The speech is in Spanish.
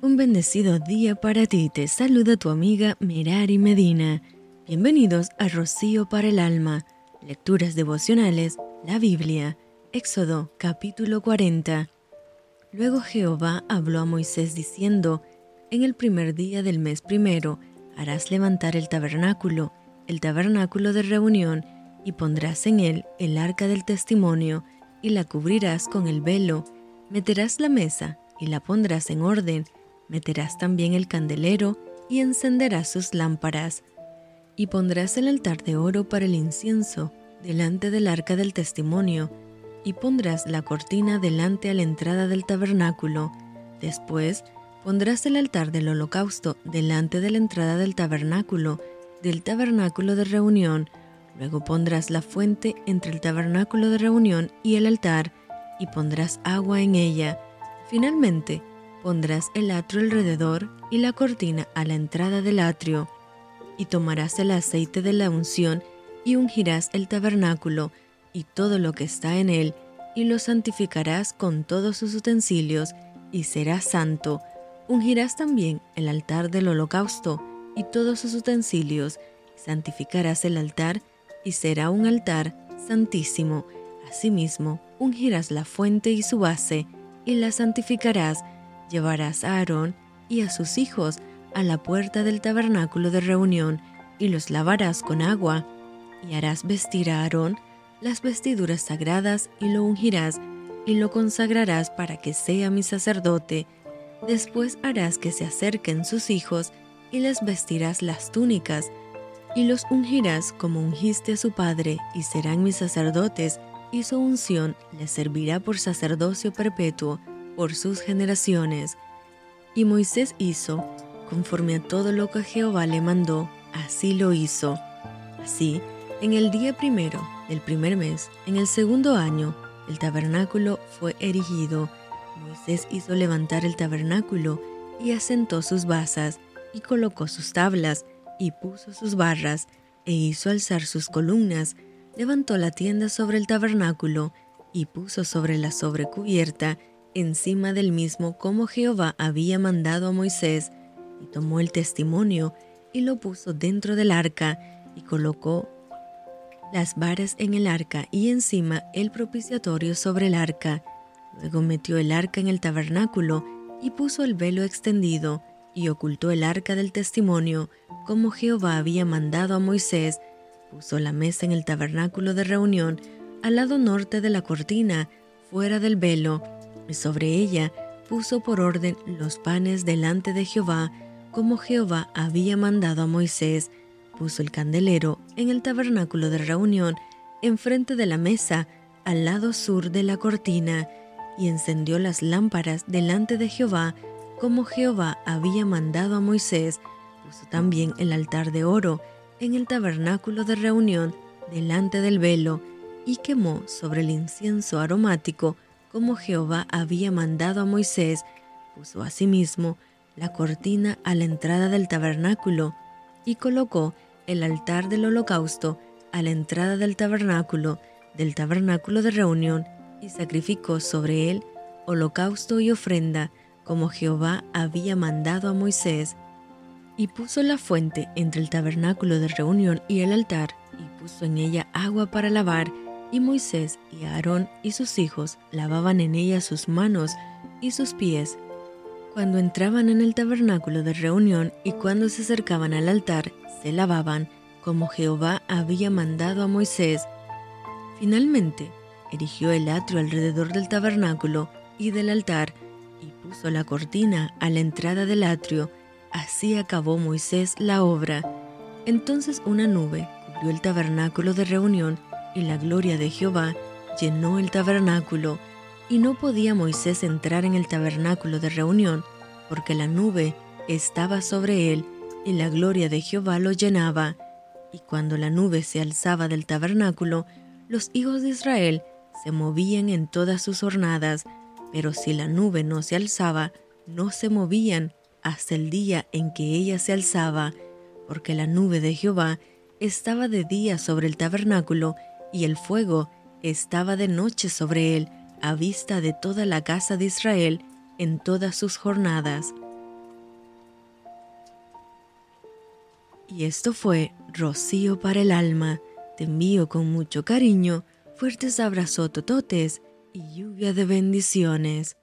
Un bendecido día para ti. Te saluda tu amiga Merari Medina. Bienvenidos a Rocío para el Alma. Lecturas devocionales, la Biblia. Éxodo capítulo 40. Luego Jehová habló a Moisés diciendo, En el primer día del mes primero harás levantar el tabernáculo, el tabernáculo de reunión, y pondrás en él el arca del testimonio, y la cubrirás con el velo, meterás la mesa, y la pondrás en orden, meterás también el candelero, y encenderás sus lámparas, y pondrás el altar de oro para el incienso, delante del arca del testimonio, y pondrás la cortina delante a la entrada del tabernáculo. Después pondrás el altar del holocausto delante de la entrada del tabernáculo, del tabernáculo de reunión. Luego pondrás la fuente entre el tabernáculo de reunión y el altar, y pondrás agua en ella. Finalmente, pondrás el atrio alrededor y la cortina a la entrada del atrio. Y tomarás el aceite de la unción y ungirás el tabernáculo y todo lo que está en él, y lo santificarás con todos sus utensilios, y será santo. Ungirás también el altar del holocausto y todos sus utensilios, santificarás el altar, y será un altar santísimo. Asimismo, ungirás la fuente y su base, y la santificarás, llevarás a Aarón y a sus hijos a la puerta del tabernáculo de reunión, y los lavarás con agua, y harás vestir a Aarón las vestiduras sagradas y lo ungirás y lo consagrarás para que sea mi sacerdote. Después harás que se acerquen sus hijos y les vestirás las túnicas y los ungirás como ungiste a su padre y serán mis sacerdotes y su unción les servirá por sacerdocio perpetuo por sus generaciones. Y Moisés hizo, conforme a todo lo que Jehová le mandó, así lo hizo. Así, en el día primero del primer mes, en el segundo año, el tabernáculo fue erigido. Moisés hizo levantar el tabernáculo y asentó sus basas y colocó sus tablas y puso sus barras e hizo alzar sus columnas. Levantó la tienda sobre el tabernáculo y puso sobre la sobrecubierta encima del mismo como Jehová había mandado a Moisés, y tomó el testimonio y lo puso dentro del arca y colocó las varas en el arca y encima el propiciatorio sobre el arca. Luego metió el arca en el tabernáculo y puso el velo extendido y ocultó el arca del testimonio, como Jehová había mandado a Moisés. Puso la mesa en el tabernáculo de reunión al lado norte de la cortina, fuera del velo, sobre ella puso por orden los panes delante de Jehová, como Jehová había mandado a Moisés puso el candelero en el tabernáculo de reunión, enfrente de la mesa, al lado sur de la cortina, y encendió las lámparas delante de Jehová, como Jehová había mandado a Moisés. Puso también el altar de oro en el tabernáculo de reunión, delante del velo, y quemó sobre el incienso aromático, como Jehová había mandado a Moisés. Puso asimismo la cortina a la entrada del tabernáculo, y colocó el altar del holocausto a la entrada del tabernáculo, del tabernáculo de reunión, y sacrificó sobre él holocausto y ofrenda, como Jehová había mandado a Moisés. Y puso la fuente entre el tabernáculo de reunión y el altar, y puso en ella agua para lavar, y Moisés y Aarón y sus hijos lavaban en ella sus manos y sus pies. Cuando entraban en el tabernáculo de reunión y cuando se acercaban al altar, se lavaban como Jehová había mandado a Moisés. Finalmente, erigió el atrio alrededor del tabernáculo y del altar y puso la cortina a la entrada del atrio. Así acabó Moisés la obra. Entonces una nube cubrió el tabernáculo de reunión y la gloria de Jehová llenó el tabernáculo. Y no podía Moisés entrar en el tabernáculo de reunión porque la nube estaba sobre él y la gloria de Jehová lo llenaba. Y cuando la nube se alzaba del tabernáculo, los hijos de Israel se movían en todas sus jornadas, pero si la nube no se alzaba, no se movían hasta el día en que ella se alzaba, porque la nube de Jehová estaba de día sobre el tabernáculo, y el fuego estaba de noche sobre él, a vista de toda la casa de Israel en todas sus jornadas. Y esto fue rocío para el alma. Te envío con mucho cariño, fuertes abrazos tototes y lluvia de bendiciones.